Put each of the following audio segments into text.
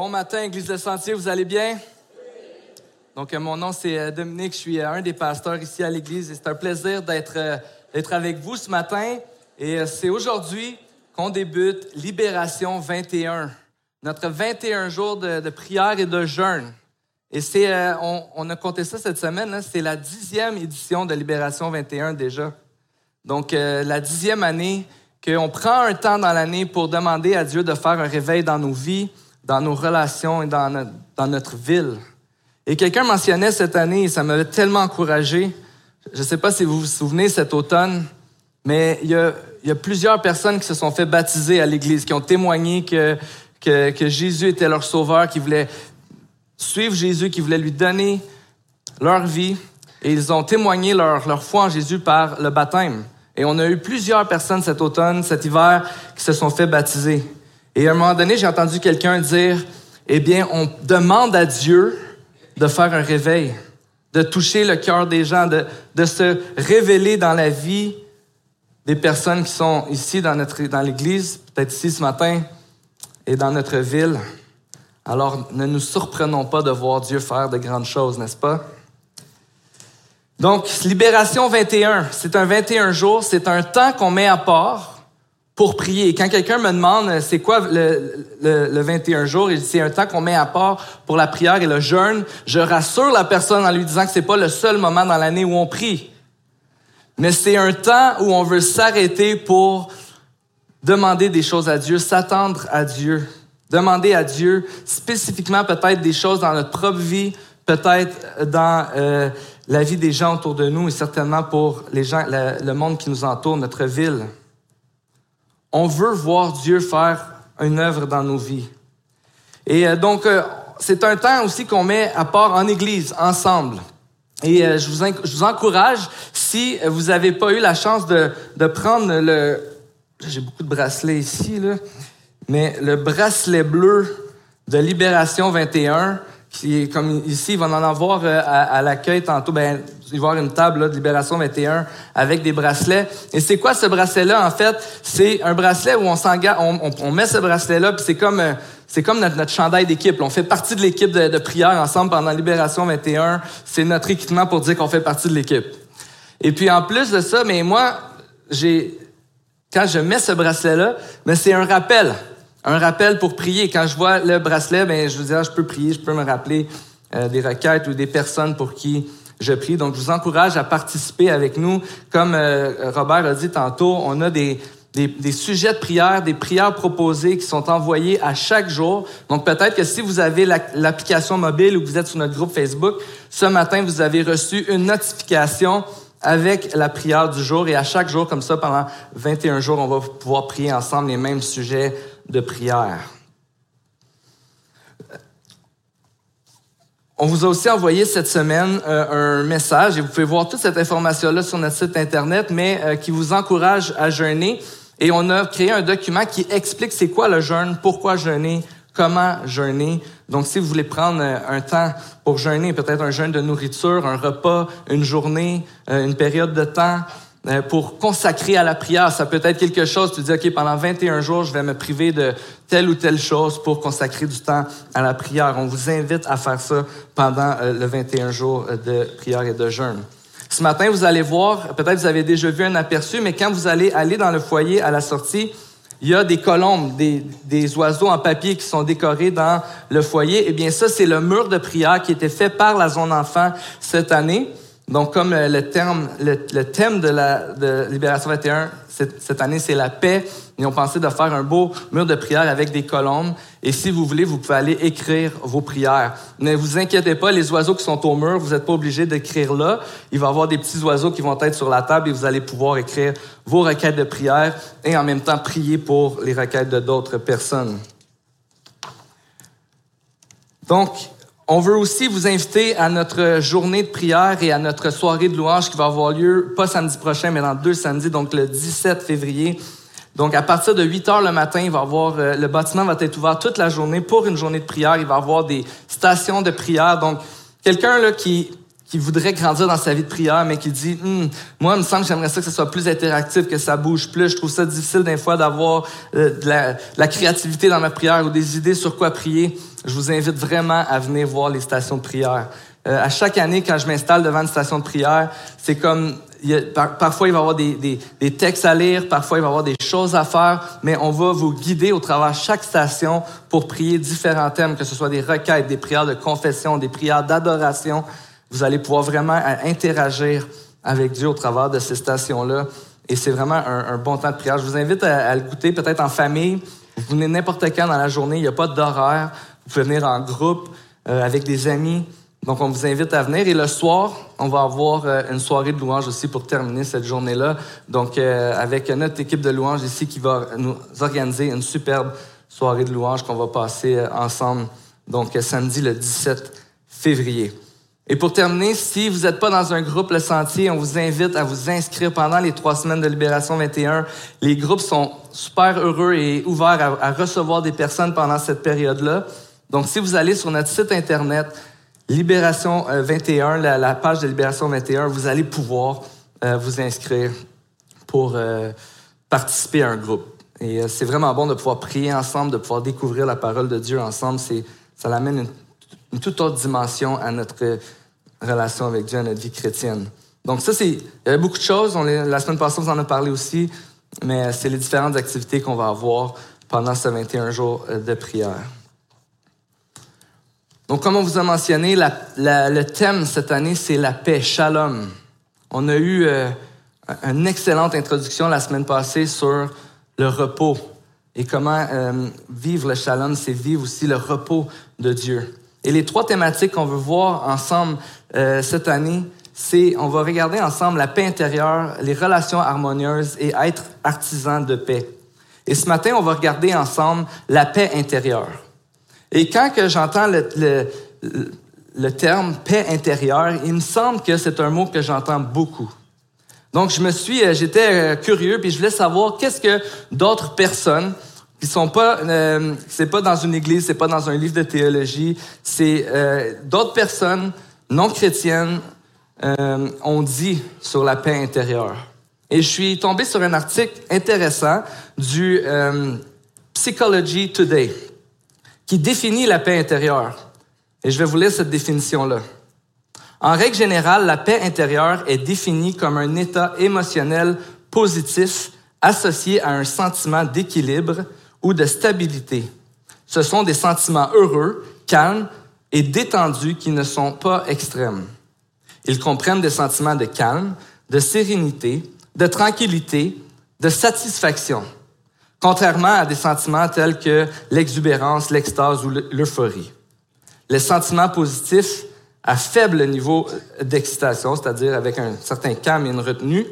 Bon matin, Église de Sentier, vous allez bien? Donc, euh, mon nom, c'est euh, Dominique, je suis euh, un des pasteurs ici à l'Église et c'est un plaisir d'être d'être avec vous ce matin. Et c'est aujourd'hui qu'on débute Libération 21, notre 21 jours de, prière et de jeûne. Et c'est, on, a compté ça cette semaine, c'est la dixième édition de Libération 21 déjà. Donc, la dixième année qu'on prend un temps dans l'année pour demander à Dieu de faire un réveil dans nos vies, dans nos relations et dans notre, ville. Et quelqu'un mentionnait cette année, et ça m'avait tellement encouragé. Je ne sais pas si vous vous souvenez cet automne, mais il y a, plusieurs personnes qui se sont fait baptiser à l'Église, qui ont témoigné que, Jésus était leur sauveur, qui voulaient suivre Jésus, qui voulaient lui donner leur vie. Et ils ont témoigné leur foi en Jésus par le baptême. Et on a eu plusieurs personnes cet automne, cet hiver, qui se sont fait baptiser. Et à un moment donné, j'ai entendu quelqu'un dire, eh bien, on demande à Dieu de faire un réveil, de toucher le cœur des gens, de, de, se révéler dans la vie des personnes qui sont ici dans, notre, dans l'Église, peut-être ici ce matin, et dans notre ville. Alors, ne nous surprenons pas de voir Dieu faire de grandes choses, n'est-ce pas? Donc, Libération 21, c'est un 21 jours, c'est un temps qu'on met à part pour prier. quand quelqu'un me demande euh, c'est quoi le, le, 21 jours, c'est un temps qu'on met à part pour la prière et le jeûne, je rassure la personne en lui disant que c'est pas le seul moment dans l'année où on prie. Mais c'est un temps où on veut s'arrêter pour demander des choses à Dieu, s'attendre à Dieu, demander à Dieu spécifiquement peut-être des choses dans notre propre vie, peut-être dans euh, la vie des gens autour de nous et certainement pour les gens, le monde qui nous entoure, notre ville. On veut voir Dieu faire une œuvre dans nos vies. Et euh, donc, euh, c'est un temps aussi qu'on met à part en Église, ensemble. Et euh, je, vous, je, vous, encourage, si vous n'avez pas eu la chance de, de prendre le... J'ai beaucoup de bracelets ici, là, mais le bracelet bleu de Libération 21, qui est comme ici, il va en avoir à, à l'accueil tantôt. Ben, il va y avoir une table de Libération 21 avec des bracelets. Et c'est quoi ce bracelet-là, en fait? C'est un bracelet où on s'engage, on, on, met ce bracelet-là, puis c'est comme, euh, c'est comme notre, notre chandail d'équipe. On fait partie de l'équipe de, de, prière ensemble pendant Libération 21. C'est notre équipement pour dire qu'on fait partie de l'équipe. Et puis en plus de ça, mais moi, j'ai, quand je mets ce bracelet-là, mais c'est un rappel. Un rappel pour prier. Quand je vois le bracelet, ben, je veux dire, je peux prier, je peux me rappeler euh, des requêtes ou des personnes pour qui je prie. Donc, je vous encourage à participer avec nous. Comme euh, Robert a dit tantôt, on a des, des, des, sujets de prière, des prières proposées qui sont envoyées à chaque jour. Donc, peut-être que si vous avez l'application mobile ou que vous êtes sur notre groupe Facebook, ce matin, vous avez reçu une notification avec la prière du jour. Et à chaque jour, comme ça, pendant 21 jours, on va pouvoir prier ensemble les mêmes sujets de prière. On vous a aussi envoyé cette semaine euh, un message, et vous pouvez voir toute cette information-là sur notre site Internet, mais euh, qui vous encourage à jeûner. Et on a créé un document qui explique c'est quoi le jeûne, pourquoi jeûner, comment jeûner. Donc, si vous voulez prendre euh, un temps pour jeûner, peut-être un jeûne de nourriture, un repas, une journée, une période de temps, pour consacrer à la prière. Ça peut être quelque chose, tu dis, OK, pendant 21 jours, je vais me priver de telle ou telle chose pour consacrer du temps à la prière. On vous invite à faire ça pendant euh, le 21 jours euh, de prière et de jeûne. Ce matin, vous allez voir, peut-être vous avez déjà vu un aperçu, mais quand vous allez aller dans le foyer à la sortie, il y a des colombes, des, des oiseaux en papier qui sont décorés dans le foyer. Eh bien, ça, c'est le mur de prière qui été fait par la zone enfant cette année. Donc, comme le, terme, le, thème de la de Libération 21 cette, cette année, c'est la paix, ils ont pensé de faire un beau mur de prière avec des colombes. Et si vous voulez, vous pouvez aller écrire vos prières. Ne vous inquiétez pas, les oiseaux qui sont au mur, vous n'êtes pas obligé d'écrire là. Il va y avoir des petits oiseaux qui vont être sur la table et vous allez pouvoir écrire vos requêtes de prière et en même temps prier pour les requêtes de d'autres personnes. Donc, on veut aussi vous inviter à notre journée de prière et à notre soirée de louange qui va avoir lieu, pas samedi prochain, mais dans deux samedis, donc le 17 février. Donc, à partir de 8 heures le matin, il va avoir, euh, le bâtiment va être ouvert toute la journée pour une journée de prière. Il va avoir des stations de prière. Donc, quelqu'un là qui, qui voudrait grandir dans sa vie de prière, mais qui dit Hum, Moi, il me semble que j'aimerais ça que ce soit plus interactif, que ça bouge plus. Je trouve ça difficile des fois d'avoir euh, de, la, créativité dans ma prière ou des idées sur quoi prier. Je vous invite vraiment à venir voir les stations de prière. Euh, à chaque année, quand je m'installe devant une station de prière, c'est comme parfois il va y avoir des, des, des, textes à lire, parfois il va y avoir des choses à faire, mais on va vous guider au travers chaque station pour prier différents thèmes, que ce soit des requêtes, des prières de confession, des prières d'adoration. Vous allez pouvoir vraiment interagir avec Dieu au travers de ces stations-là. Et c'est vraiment un, un, bon temps de prière. Je vous invite à, à le goûter peut-être en famille. Vous venez n'importe quand dans la journée, il n'y a pas d'horaire. Vous pouvez venir en groupe, euh, avec des amis. Donc, on vous invite à venir. Et le soir, on va avoir euh, une soirée de louange aussi pour terminer cette journée-là. Donc, euh, avec notre équipe de louange ici qui va nous organiser une superbe soirée de louange qu'on va passer euh, ensemble. Donc, samedi le 17 février. Et pour terminer, si vous n'êtes pas dans un groupe Le Sentier, on vous invite à vous inscrire pendant les trois semaines de Libération 21. Les groupes sont super heureux et ouverts à, recevoir des personnes pendant cette période-là. Donc, si vous allez sur notre site Internet, Libération 21, la, la, page de Libération 21, vous allez pouvoir euh, vous inscrire pour euh, participer à un groupe. Et euh, c'est vraiment bon de pouvoir prier ensemble, de pouvoir découvrir la parole de Dieu ensemble. Ça amène une, une, toute autre dimension à notre relation avec Dieu, à notre vie chrétienne. Donc ça, c'est, il y avait beaucoup de choses. La semaine passée, on vous en a parlé aussi, mais c'est les différentes activités qu'on va avoir pendant ce 21 jours de prière. Donc, comme on vous a mentionné, le thème cette année, c'est la paix, shalom. On a eu euh, une excellente introduction la semaine passée sur le repos et comment euh, vivre le shalom, c'est vivre aussi le repos de Dieu. Et les trois thématiques qu'on veut voir ensemble euh, cette année, c'est on va regarder ensemble la paix intérieure, les relations harmonieuses et être artisan de paix. Et ce matin, on va regarder ensemble la paix intérieure. Et quand que j'entends le, le, le, terme paix intérieure, il me semble que c'est un mot que j'entends beaucoup. Donc, je me suis, euh, j'étais curieux, puis je voulais savoir qu'est-ce que d'autres personnes qui sont pas, euh, c'est pas dans une église, c'est pas dans un livre de théologie, c'est euh, d'autres personnes non chrétiennes euh, ont dit sur la paix intérieure. Et je suis tombé sur un article intéressant du euh, Psychology Today qui définit la paix intérieure. Et je vais vous lire cette définition-là. En règle générale, la paix intérieure est définie comme un état émotionnel positif associé à un sentiment d'équilibre ou de stabilité. Ce sont des sentiments heureux, calmes et détendus qui ne sont pas extrêmes. Ils comprennent des sentiments de calme, de sérénité, de tranquillité, de satisfaction contrairement à des sentiments tels que l'exubérance, l'extase ou l'euphorie. Les sentiments positifs à faible niveau d'excitation, c'est-à-dire avec un certain calme et une retenue,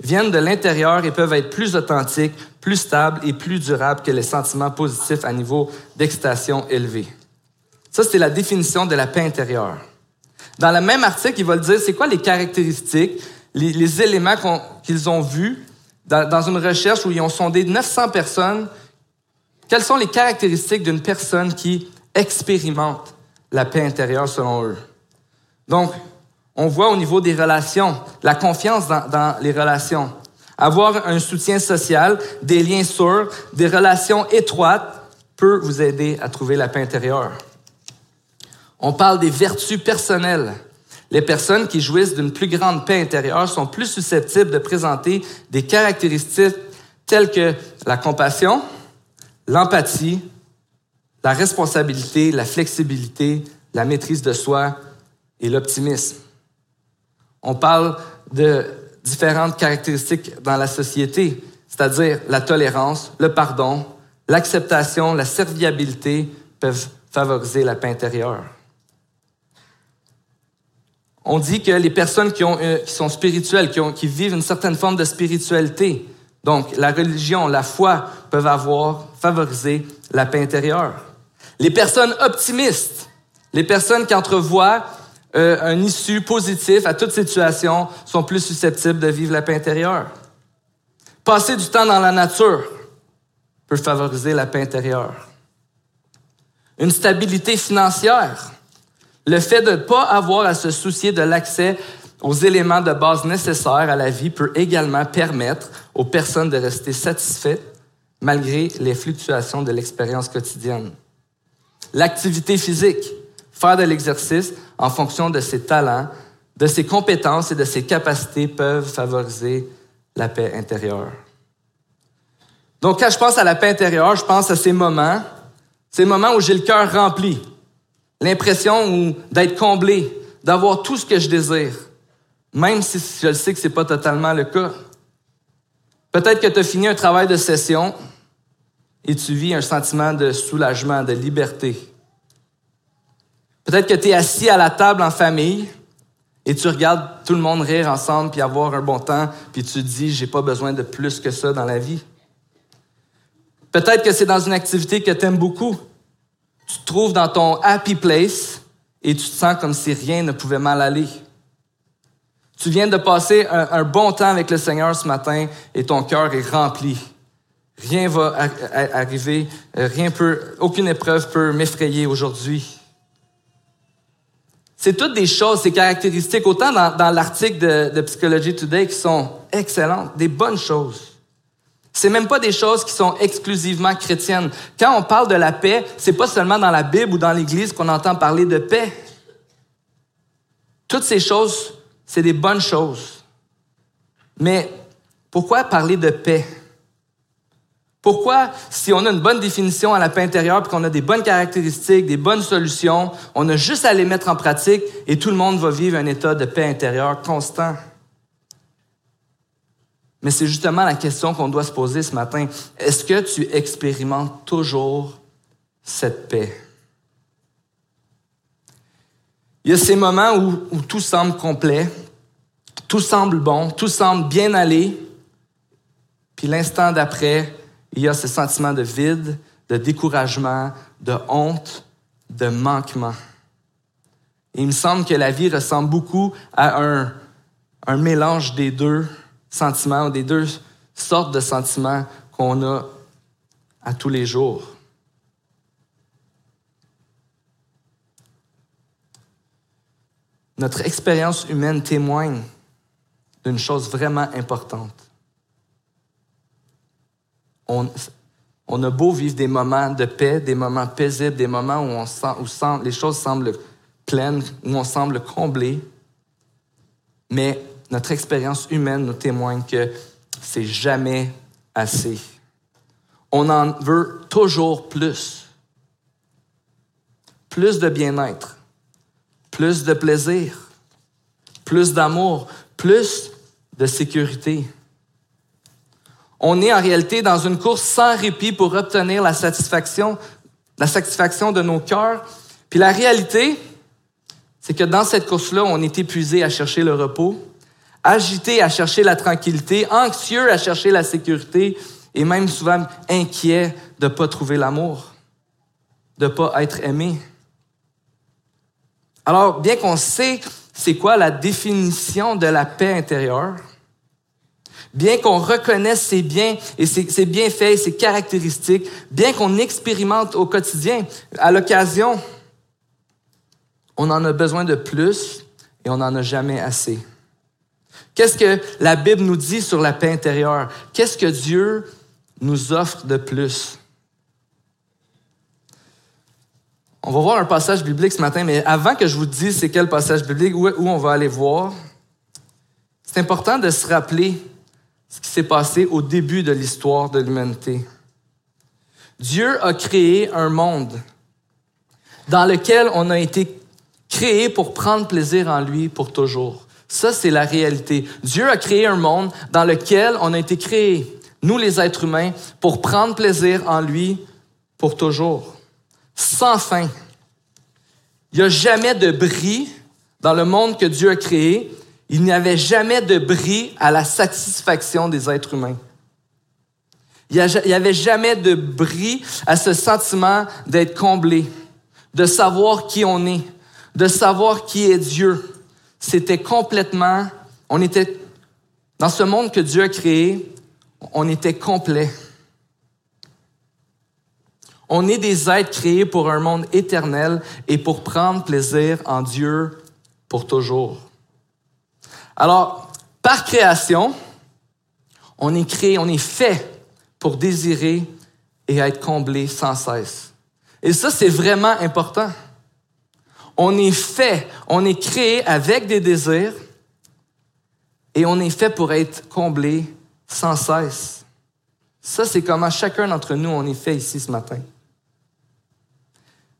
viennent de l'intérieur et peuvent être plus authentiques, plus stables et plus durables que les sentiments positifs à niveau d'excitation élevé. Ça, c'est la définition de la paix intérieure. Dans le même article, ils veulent dire c'est quoi les caractéristiques, les, les éléments qu'ils ont vus dans, une recherche où ils ont sondé 900 personnes, quelles sont les caractéristiques d'une personne qui expérimente la paix intérieure selon eux? Donc, on voit au niveau des relations, la confiance dans, dans les relations, avoir un soutien social, des liens sûrs, des relations étroites peut vous aider à trouver la paix intérieure. On parle des vertus personnelles, les personnes qui jouissent d'une plus grande paix intérieure sont plus susceptibles de présenter des caractéristiques telles que la compassion, l'empathie, la responsabilité, la flexibilité, la maîtrise de soi et l'optimisme. On parle de différentes caractéristiques dans la société, c'est-à-dire la tolérance, le pardon, l'acceptation, la serviabilité peuvent favoriser la paix intérieure on dit que les personnes qui, ont, euh, sont spirituelles, qui, ont, qui, vivent une certaine forme de spiritualité, donc la religion, la foi, peuvent avoir favorisé la paix intérieure. Les personnes optimistes, les personnes qui entrevoient euh, un issue positif à toute situation, sont plus susceptibles de vivre la paix intérieure. Passer du temps dans la nature peut favoriser la paix intérieure. Une stabilité financière Le fait de ne pas avoir à se soucier de l'accès aux éléments de base nécessaires à la vie peut également permettre aux personnes de rester satisfaites malgré les fluctuations de l'expérience quotidienne. L'activité physique, faire de l'exercice en fonction de ses talents, de ses compétences et de ses capacités peuvent favoriser la paix intérieure. Donc, quand je pense à la paix intérieure, je pense à ces moments, ces moments où j'ai le cœur rempli, l'impression d'être comblé, d'avoir tout ce que je désire, même si je sais que ce n'est pas totalement le cas. Peut-être que tu as fini un travail de session et tu vis un sentiment de soulagement, de liberté. Peut-être que tu es assis à la table en famille et tu regardes tout le monde rire ensemble puis avoir un bon temps, puis tu te dis, j'ai pas besoin de plus que ça dans la vie. Peut-être que c'est dans une activité que tu aimes beaucoup. Tu te trouves dans ton happy place et tu te sens comme si rien ne pouvait mal aller. Tu viens de passer un, bon temps avec le Seigneur ce matin et ton cœur est rempli. Rien va arriver, euh, rien peut, aucune épreuve peut m'effrayer aujourd'hui. C'est toutes des choses, ces caractéristiques, autant dans, l'article de, de, Psychology Today qui sont excellentes, des bonnes choses. C'est même pas des choses qui sont exclusivement chrétiennes. Quand on parle de la paix, c'est pas seulement dans la Bible ou dans l'Église qu'on entend parler de paix. Toutes ces choses, c'est des bonnes choses. Mais pourquoi parler de paix? Pourquoi, si on a une bonne définition à la paix intérieure, puis qu'on a des bonnes caractéristiques, des bonnes solutions, on a juste à les mettre en pratique et tout le monde va vivre un état de paix intérieure constant? Mais c'est justement la question qu'on doit se poser ce matin. Est-ce que tu expérimentes toujours cette paix? Il y a ces moments où, tout semble complet, tout semble bon, tout semble bien aller, puis l'instant d'après, il y a ce sentiment de vide, de découragement, de honte, de manquement. Il me semble que la vie ressemble beaucoup à un mélange des deux sentiments, des deux sortes de sentiments qu'on a à tous les jours. Notre expérience humaine témoigne d'une chose vraiment importante on, a beau vivre des moments de paix, des moments paisibles, des moments où, on sent, où les choses semblent pleines, où on semble comblé, mais notre expérience humaine nous témoigne que c'est jamais assez. On en veut toujours plus. Plus de bien-être, plus de plaisir, plus d'amour, plus de sécurité. On est en réalité dans une course sans répit pour obtenir la satisfaction, la satisfaction de nos cœurs. Puis la réalité, c'est que dans cette course-là, on est épuisé à chercher le repos, agité à chercher la tranquillité, anxieux à chercher la sécurité et même souvent inquiet de ne pas trouver l'amour, de ne pas être aimé. Alors, bien qu'on sait c'est quoi la définition de la paix intérieure, bien qu'on reconnaisse ses biens et ses, bienfaits, ses caractéristiques, bien qu'on expérimente au quotidien, à l'occasion, on en a besoin de plus et on n'en a jamais assez. Qu'est-ce que la Bible nous dit sur la paix intérieure? Qu'est-ce que Dieu nous offre de plus? On va voir un passage biblique ce matin, mais avant que je vous dise c'est quel passage biblique, où on va aller voir, c'est important de se rappeler ce qui s'est passé au début de l'histoire de l'humanité. Dieu a créé un monde dans lequel on a été créé pour prendre plaisir en lui pour toujours. Ça, c'est la réalité. Dieu a créé un monde dans lequel on a été créé, nous les êtres humains, pour prendre plaisir en lui pour toujours, sans fin. Il n'y a jamais de bris dans le monde que Dieu a créé il n'y avait jamais de bris à la satisfaction des êtres humains. Il n'y avait jamais de bris à ce sentiment d'être comblé, de savoir qui on est, de savoir qui est Dieu. C'était complètement, on était, dans ce monde que Dieu a créé, on était complet. On est des êtres créés pour un monde éternel et pour prendre plaisir en Dieu pour toujours. Alors, par création, on est créé, on est fait pour désirer et être comblé sans cesse. Et ça, c'est vraiment important. On est fait, on est créé avec des désirs et on est fait pour être comblé sans cesse. Ça, c'est comment chacun d'entre nous, on est fait ici ce matin.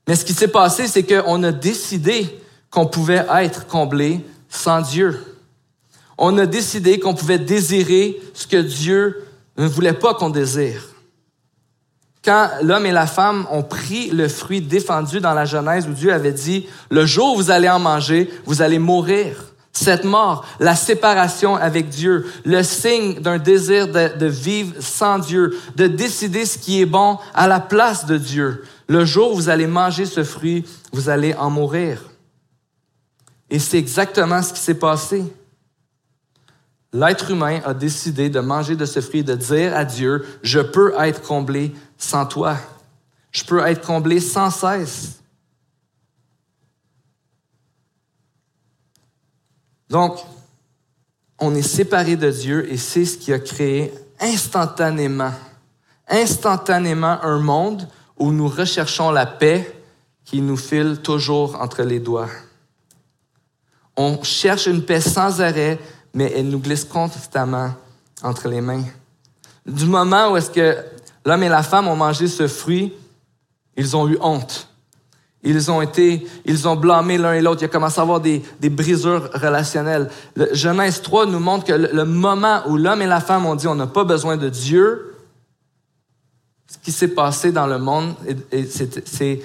Mais ce qui s'est passé, c'est qu'on a décidé qu'on pouvait être comblé sans Dieu. On a décidé qu'on pouvait désirer ce que Dieu ne voulait pas qu'on désire quand l'homme et la femme ont pris le fruit défendu dans la Genèse où Dieu avait dit, le jour où vous allez en manger, vous allez mourir. Cette mort, la séparation avec Dieu, le signe d'un désir de, vivre sans Dieu, de décider ce qui est bon à la place de Dieu. Le jour où vous allez manger ce fruit, vous allez en mourir. Et c'est exactement ce qui s'est passé. L'être humain a décidé de manger de ce fruit, de dire à Dieu, je peux être comblé sans toi. Je peux être comblé sans cesse. Donc, on est séparé de Dieu et c'est ce qui a créé instantanément, instantanément un monde où nous recherchons la paix qui nous file toujours entre les doigts. On cherche une paix sans arrêt, mais elle nous glisse constamment entre les mains. Du moment où est-ce que L'homme et la femme ont mangé ce fruit, ils ont eu honte. Ils ont été, ils ont blâmé l'un et l'autre. Il a commencé à avoir des, des brisures relationnelles. Le Genèse 3 nous montre que le, moment où l'homme et la femme ont dit on n'a pas besoin de Dieu, ce qui s'est passé dans le monde, c'est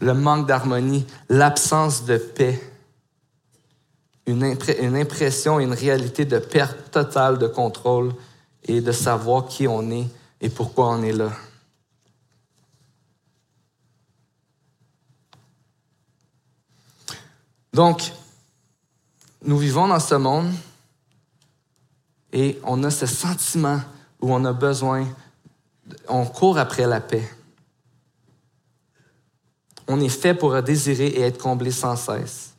le manque d'harmonie, l'absence de paix, une, une impression, une réalité de perte totale de contrôle et de savoir qui on est et pourquoi on est là? Donc, nous vivons dans ce monde et on a ce sentiment où on a besoin, on court après la paix. On est fait pour désirer et être comblé sans cesse.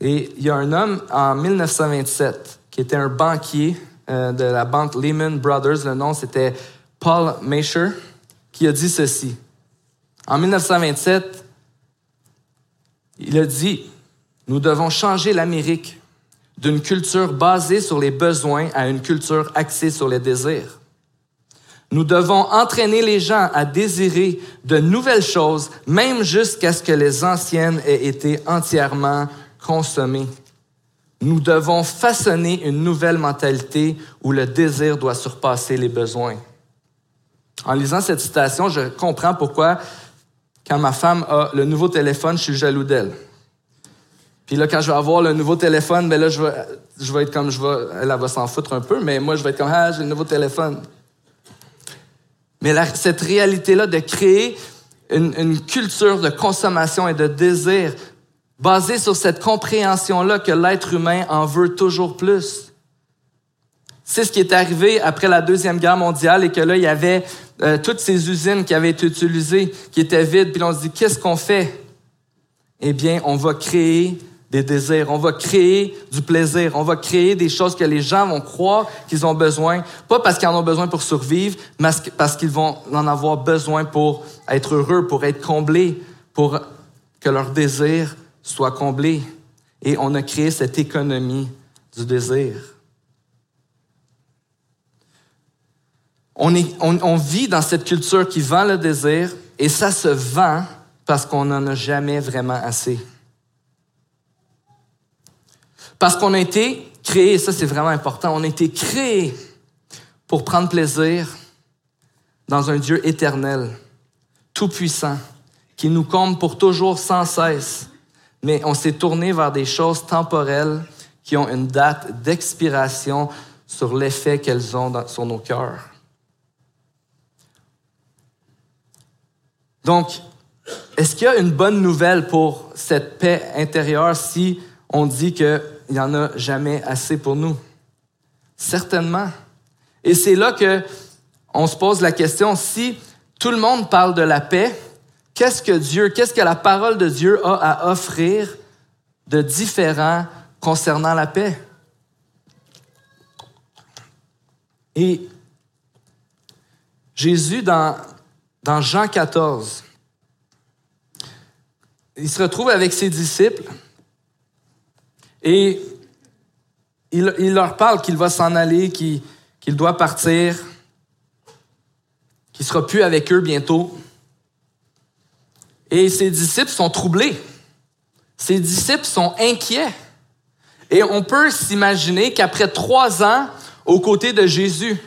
Et il y a un homme en 1927 qui était un banquier euh, de la banque Lehman Brothers, le nom c'était Paul Masher, qui a dit ceci. En 1927, il a dit, nous devons changer l'Amérique d'une culture basée sur les besoins à une culture axée sur les désirs. Nous devons entraîner les gens à désirer de nouvelles choses, même jusqu'à ce que les anciennes aient été entièrement consommées. Nous devons façonner une nouvelle mentalité où le désir doit surpasser les besoins. En lisant cette citation, je comprends pourquoi, quand ma femme a le nouveau téléphone, je suis jaloux d'elle. Puis là, quand je vais avoir le nouveau téléphone, ben là, je vais, être comme je vais. Elle, va s'en foutre un peu, mais moi, je vais être comme Ah, j'ai le nouveau téléphone. Mais cette réalité-là de créer une, culture de consommation et de désir basé sur cette compréhension-là que l'être humain en veut toujours plus. C'est ce qui est arrivé après la Deuxième Guerre mondiale et que là, il y avait euh, toutes ces usines qui avaient été utilisées, qui étaient vides, puis on se dit, qu'est-ce qu'on fait? Eh bien, on va créer des désirs, on va créer du plaisir, on va créer des choses que les gens vont croire qu'ils ont besoin, pas parce qu'ils en ont besoin pour survivre, mais parce qu'ils vont en avoir besoin pour être heureux, pour être comblés, pour que leur désir soit comblé. Et on a créé cette économie du désir. On, est, on, vit dans cette culture qui vend le désir et ça se vend parce qu'on n'en a jamais vraiment assez. Parce qu'on a été créé, ça c'est vraiment important, on a été créé pour prendre plaisir dans un Dieu éternel, tout-puissant, qui nous comble pour toujours sans cesse, mais on s'est tourné vers des choses temporelles qui ont une date d'expiration sur l'effet qu'elles ont sur nos cœurs. Donc, est-ce qu'il y a une bonne nouvelle pour cette paix intérieure si on dit qu'il n'y en a jamais assez pour nous? Certainement. Et c'est là que on se pose la question, si tout le monde parle de la paix, qu'est-ce que Dieu, qu'est-ce que la parole de Dieu a à offrir de différent concernant la paix? Et Jésus, dans, Jean 14, il se retrouve avec ses disciples et il, leur parle qu'il va s'en aller, qu'il doit partir, qu'il sera plus avec eux bientôt. Et ses disciples sont troublés. Ses disciples sont inquiets. Et on peut s'imaginer qu'après trois ans aux côtés de Jésus,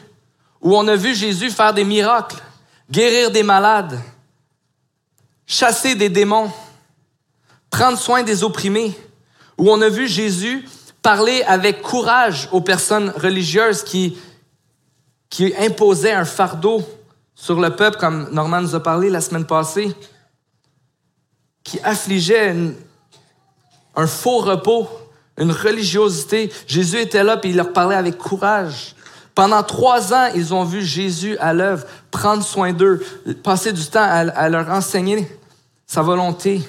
où on a vu Jésus faire des miracles, guérir des malades, chasser des démons, prendre soin des opprimés, où on a vu Jésus parler avec courage aux personnes religieuses qui, imposaient un fardeau sur le peuple, comme Norman nous a parlé la semaine passée, qui affligeait un faux repos, une religiosité. Jésus était là, et il leur parlait avec courage. Pendant trois ans, ils ont vu Jésus à l'œuvre, prendre soin d'eux, passer du temps à, leur enseigner sa volonté.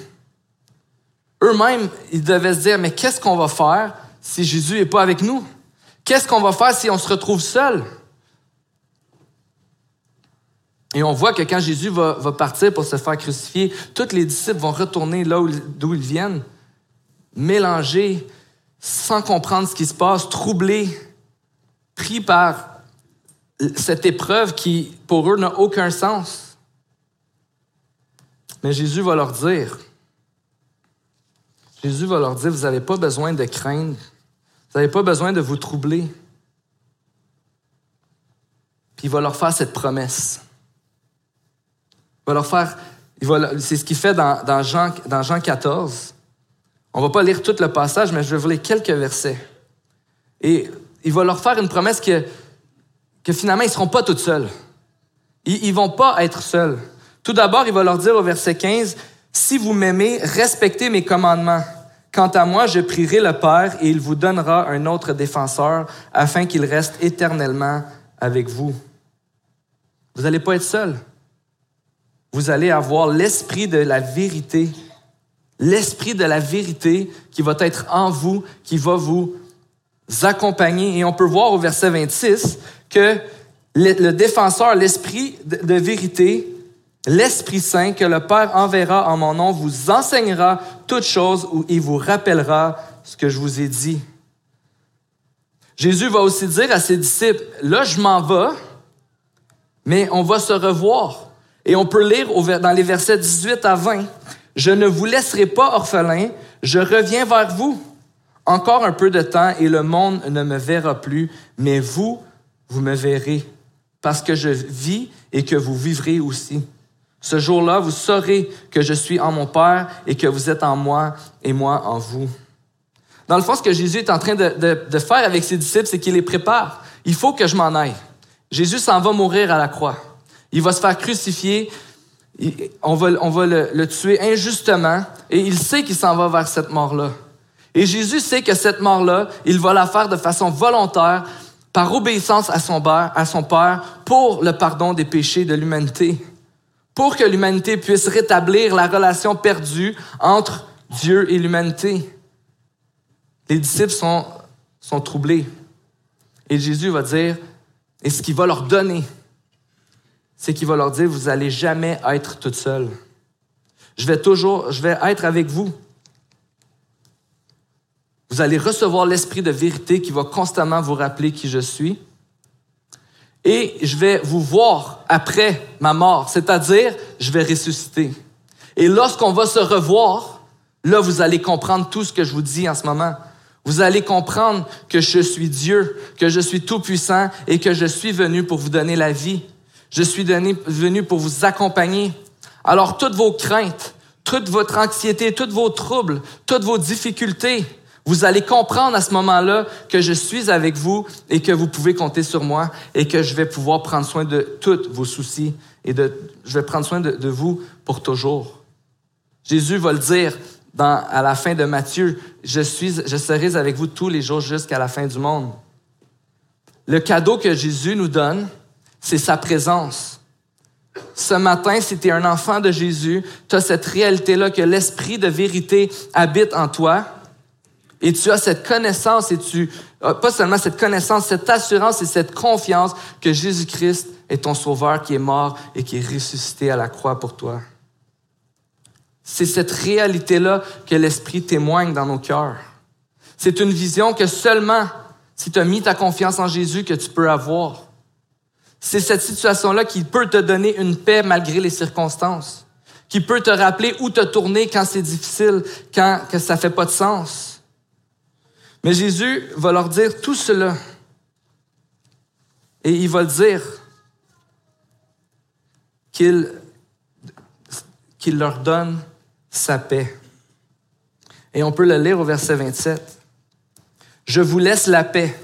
Eux-mêmes, ils devaient se dire, mais qu'est-ce qu'on va faire si Jésus n'est pas avec nous? Qu'est-ce qu'on va faire si on se retrouve seul? Et on voit que quand Jésus va, partir pour se faire crucifier, tous les disciples vont retourner là d'où ils viennent, mélangés, sans comprendre ce qui se passe, troublés, pris par cette épreuve qui, pour eux, n'a aucun sens. Mais Jésus va leur dire, Jésus va leur dire, vous n'avez pas besoin de craindre, vous n'avez pas besoin de vous troubler. Puis il va leur faire cette promesse. Va leur faire, c'est ce qu'il fait dans, Jean, dans Jean 14. On ne va pas lire tout le passage, mais je vais vous lire quelques versets. Et il va leur faire une promesse que, que finalement, ils ne seront pas tous seuls. Ils ne vont pas être seuls. Tout d'abord, il va leur dire au verset 15, Si vous m'aimez, respectez mes commandements. Quant à moi, je prierai le Père et il vous donnera un autre défenseur afin qu'il reste éternellement avec vous. Vous n'allez pas être seul. Vous allez avoir l'esprit de la vérité, l'esprit de la vérité qui va être en vous, qui va vous accompagner. Et on peut voir au verset 26 que le, défenseur, l'esprit de, vérité, l'Esprit Saint que le Père enverra en mon nom vous enseignera toutes choses et vous rappellera ce que je vous ai dit. Jésus va aussi dire à ses disciples, là je m'en vais, mais on va se revoir. Et on peut lire dans les versets 18 à 20, je ne vous laisserai pas orphelin, je reviens vers vous. Encore un peu de temps et le monde ne me verra plus, mais vous, vous me verrez, parce que je vis et que vous vivrez aussi. Ce jour-là, vous saurez que je suis en mon Père et que vous êtes en moi et moi en vous. Dans le fond, ce que Jésus est en train de, faire avec ses disciples, c'est qu'il les prépare. Il faut que je m'en aille. Jésus s'en va mourir à la croix. Il va se faire crucifier. On va, on va le, le tuer injustement et il sait qu'il s'en va vers cette mort-là. Et Jésus sait que cette mort-là, il va la faire de façon volontaire, par obéissance à son, père, à son pour le pardon des péchés de l'humanité, pour que l'humanité puisse rétablir la relation perdue entre Dieu et l'humanité. Les disciples sont, sont troublés. Et Jésus va dire, et ce qu'il va leur donner, c'est qu'il va leur dire, vous n'allez jamais être toute seule. Je vais toujours, je vais être avec vous. Vous allez recevoir l'esprit de vérité qui va constamment vous rappeler qui je suis. Et je vais vous voir après ma mort, c'est-à-dire je vais ressusciter. Et lorsqu'on va se revoir, là, vous allez comprendre tout ce que je vous dis en ce moment. Vous allez comprendre que je suis Dieu, que je suis tout-puissant et que je suis venu pour vous donner la vie. Je suis venu pour vous accompagner. Alors toutes vos craintes, toute votre anxiété, tous vos troubles, toutes vos difficultés, vous allez comprendre à ce moment-là que je suis avec vous et que vous pouvez compter sur moi et que je vais pouvoir prendre soin de tous vos soucis et de, je vais prendre soin de, vous pour toujours. Jésus va le dire dans, à la fin de Matthieu, je, suis, je serai avec vous tous les jours jusqu'à la fin du monde. Le cadeau que Jésus nous donne, c'est sa présence. Ce matin, si tu es un enfant de Jésus, tu as cette réalité-là que l'esprit de vérité habite en toi et tu as cette connaissance et tu, euh, pas seulement cette connaissance, cette assurance et cette confiance que Jésus-Christ est ton sauveur qui est mort et qui est ressuscité à la croix pour toi. C'est cette réalité-là que l'Esprit témoigne dans nos cœurs. C'est une vision que seulement si tu as mis ta confiance en Jésus que tu peux avoir. C'est cette situation-là qui peut te donner une paix malgré les circonstances, qui peut te rappeler où te tourner quand c'est difficile, quand que ça fait pas de sens. Mais Jésus va leur dire tout cela. Et il va dire qu'il qu'il leur donne sa paix. Et on peut le lire au verset 27. Je vous laisse la paix.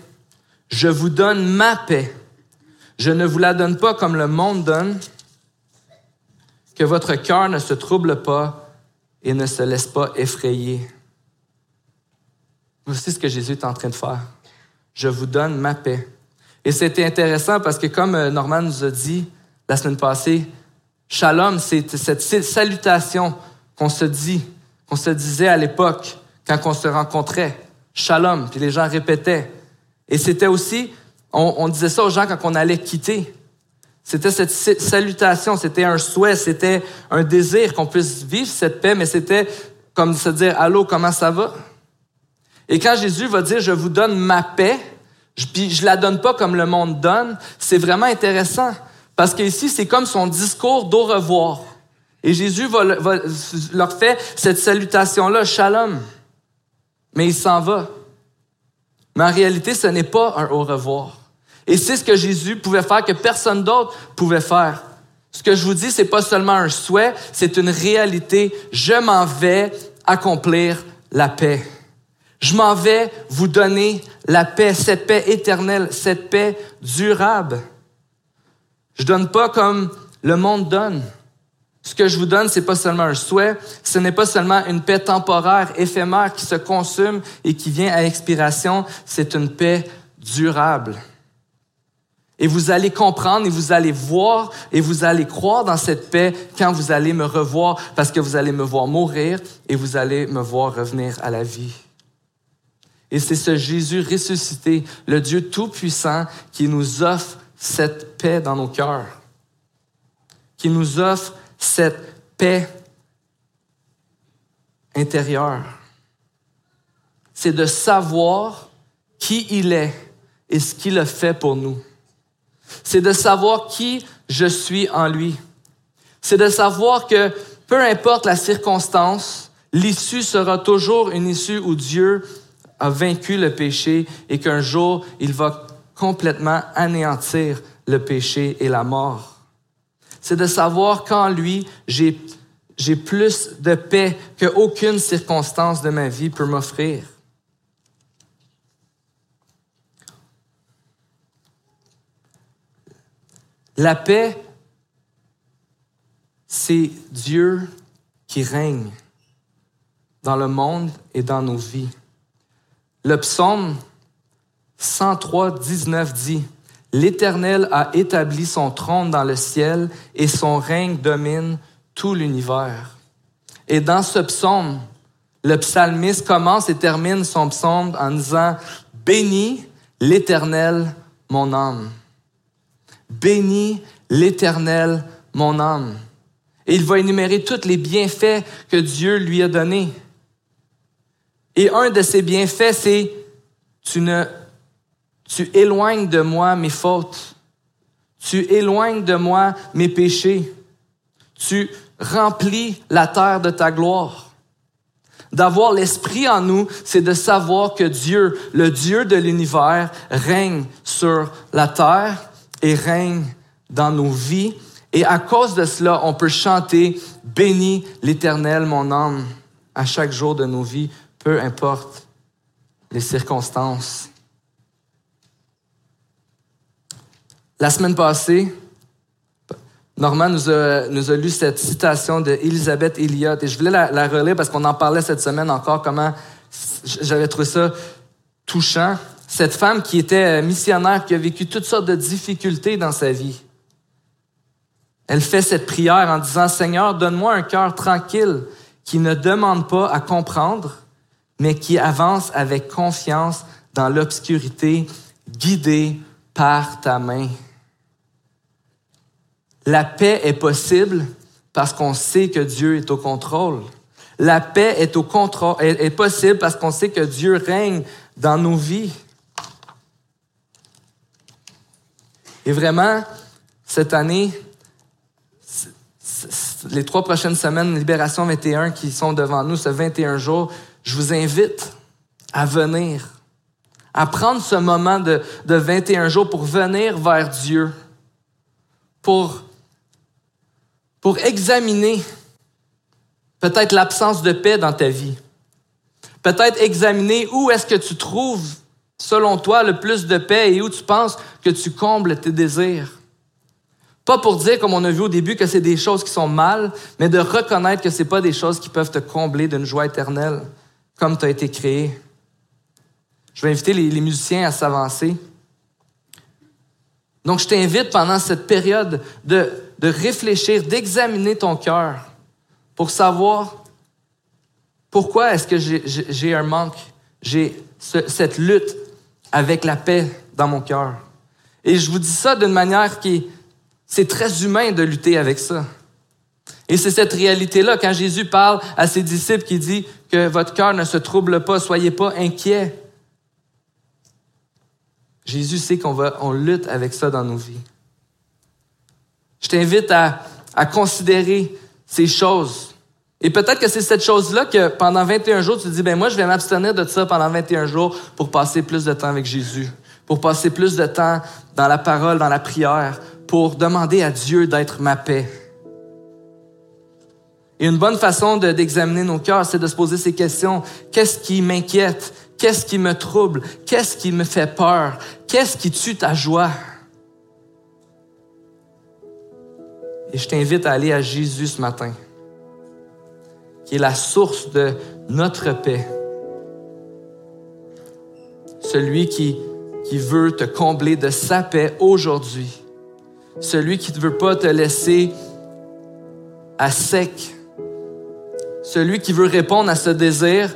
Je vous donne ma paix. Je ne vous la donne pas comme le monde donne. Que votre cœur ne se trouble pas et ne se laisse pas effrayer. Voici ce que Jésus est en train de faire. Je vous donne ma paix. Et c'était intéressant parce que comme euh, Norman nous a dit la semaine passée, Shalom, c'est cette salutation qu'on se dit, qu'on se disait à l'époque quand on se rencontrait. Shalom, puis les gens répétaient. Et c'était aussi, on, disait ça aux gens quand on allait quitter. C'était cette salutation, c'était un souhait, c'était un désir qu'on puisse vivre cette paix, mais c'était comme se dire Allô, comment ça va? Et quand Jésus va dire Je vous donne ma paix, puis je la donne pas comme le monde donne, c'est vraiment intéressant. Parce qu'ici, c'est comme son discours d'au revoir. Et Jésus leur faire cette salutation-là, shalom. Mais il s'en va. Mais en réalité, ce n'est pas un au revoir. Et c'est ce que Jésus pouvait faire que personne d'autre pouvait faire. Ce que je vous dis, c'est pas seulement un souhait, c'est une réalité. Je m'en vais accomplir la paix. Je m'en vais vous donner la paix, cette paix éternelle, cette paix durable. Je donne pas comme le monde donne. Ce que je vous donne, c'est pas seulement un souhait, ce n'est pas seulement une paix temporaire, éphémère, qui se consume et qui vient à expiration, c'est une paix durable. Et vous allez comprendre et vous allez voir et vous allez croire dans cette paix quand vous allez me revoir parce que vous allez me voir mourir et vous allez me voir revenir à la vie. Et c'est ce Jésus ressuscité, le Dieu Tout-Puissant, qui nous offre cette paix dans nos cœurs, qui nous offre cette paix intérieure. C'est de savoir qui il est et ce qu'il a fait pour nous. C'est de savoir qui je suis en lui. C'est de savoir que peu importe la circonstance, l'issue sera toujours une issue où Dieu a vaincu le péché et qu'un jour, il va complètement anéantir le péché et la mort. C'est de savoir qu'en lui, j'ai, plus de paix qu'aucune circonstance de ma vie peut m'offrir. La paix, c'est Dieu qui règne dans le monde et dans nos vies. Le psaume 103, 19 dit, L'Éternel a établi son trône dans le ciel et son règne domine tout l'univers. Et dans ce psaume, le psalmiste commence et termine son psaume en disant, Bénis l'Éternel, mon âme. Bénis l'Éternel, mon âme. Et il va énumérer tous les bienfaits que Dieu lui a donnés. Et un de ces bienfaits, c'est tu ne tu éloignes de moi mes fautes. Tu éloignes de moi mes péchés. Tu remplis la terre de ta gloire. D'avoir l'esprit en nous, c'est de savoir que Dieu, le Dieu de l'univers, règne sur la terre et règne dans nos vies. Et à cause de cela, on peut chanter Bénis l'Éternel, mon âme, à chaque jour de nos vies, peu importe les circonstances. La semaine passée, a, nous a lu cette citation d'Elisabeth Elliott et je voulais la, la relire parce qu'on en parlait cette semaine encore, comment j'avais trouvé ça touchant. Cette femme qui était missionnaire, qui a vécu toutes sortes de difficultés dans sa vie. Elle fait cette prière en disant, Seigneur, donne-moi un cœur tranquille qui ne demande pas à comprendre, mais qui avance avec confiance dans l'obscurité, guidé par ta main. La paix est possible parce qu'on sait que Dieu est au contrôle. La paix est, au contrôle, est, possible parce qu'on sait que Dieu règne dans nos vies. Et vraiment, cette année, les trois prochaines semaines, Libération 21 qui sont devant nous, ce 21 jours, je vous invite à venir, à prendre ce moment de, de 21 jours pour venir vers Dieu, pour, pour examiner peut-être l'absence de paix dans ta vie, peut-être examiner où est-ce que tu trouves, selon toi, le plus de paix et où tu penses que tu combles tes désirs? Pas pour dire, comme on a vu au début, que c'est des choses qui sont mal, mais de reconnaître que ce pas des choses qui peuvent te combler d'une joie éternelle, comme tu as été créé. Je vais inviter les, musiciens à s'avancer. Donc, je t'invite pendant cette période de, de réfléchir, d'examiner ton cœur pour savoir pourquoi est-ce que j'ai un manque, j'ai cette lutte avec la paix dans mon cœur. Et je vous dis ça d'une manière qui, c'est très humain de lutter avec ça. Et c'est cette réalité-là, quand Jésus parle à ses disciples qui dit que votre cœur ne se trouble pas, soyez pas inquiets. Jésus sait qu'on va, on lutte avec ça dans nos vies. Je t'invite à, à considérer ces choses. Et peut-être que c'est cette chose-là que pendant 21 jours, tu te dis, ben moi, je vais m'abstenir de ça pendant 21 jours pour passer plus de temps avec Jésus, pour passer plus de temps dans la parole, dans la prière, pour demander à Dieu d'être ma paix. Et une bonne façon d'examiner nos cœurs, c'est de se poser ces questions. Qu'est-ce qui m'inquiète? Qu'est-ce qui me trouble? Qu'est-ce qui me fait peur? Qu'est-ce qui tue ta joie? Et je t'invite à aller à Jésus ce matin, qui est la source de notre paix. Celui qui, veut te combler de sa paix aujourd'hui celui qui ne veut pas te laisser à sec, celui qui veut répondre à ce désir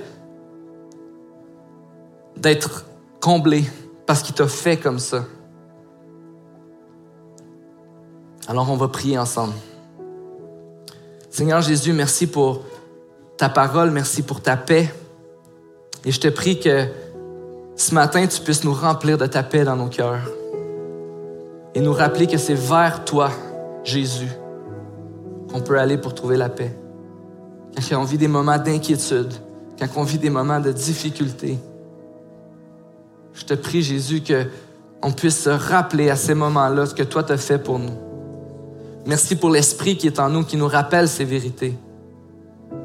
d'être comblé parce qu'il t'a fait comme ça. Alors on va prier ensemble. Seigneur Jésus, merci pour ta parole, merci pour ta paix. Et je te prie que ce matin, tu puisses nous remplir de ta paix dans nos cœurs et nous rappeler que c'est vers toi, Jésus, qu'on peut aller pour trouver la paix. Quand on vit des moments d'inquiétude, quand on vit des moments de difficulté, je te prie, Jésus, qu'on puisse se rappeler à ces moments-là ce que toi t'as fait pour nous. Merci pour l'Esprit qui est en nous, qui nous rappelle ces vérités.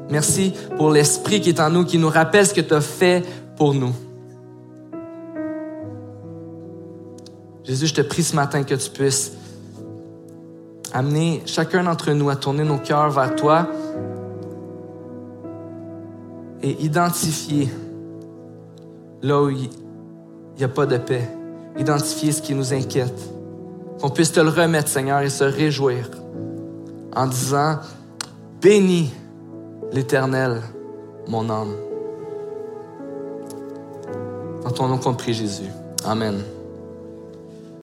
Merci pour l'Esprit qui est en nous, qui nous rappelle ce que tu as fait pour nous. Jésus, je te prie ce matin que tu puisses amener chacun d'entre nous à tourner nos cœurs vers toi et identifier là où il n'y a pas de paix, identifier ce qui nous inquiète. Qu'on puisse te le remettre, Seigneur, et se réjouir en disant, bénis l'Éternel, mon âme. Dans ton nom compris, Jésus. Amen.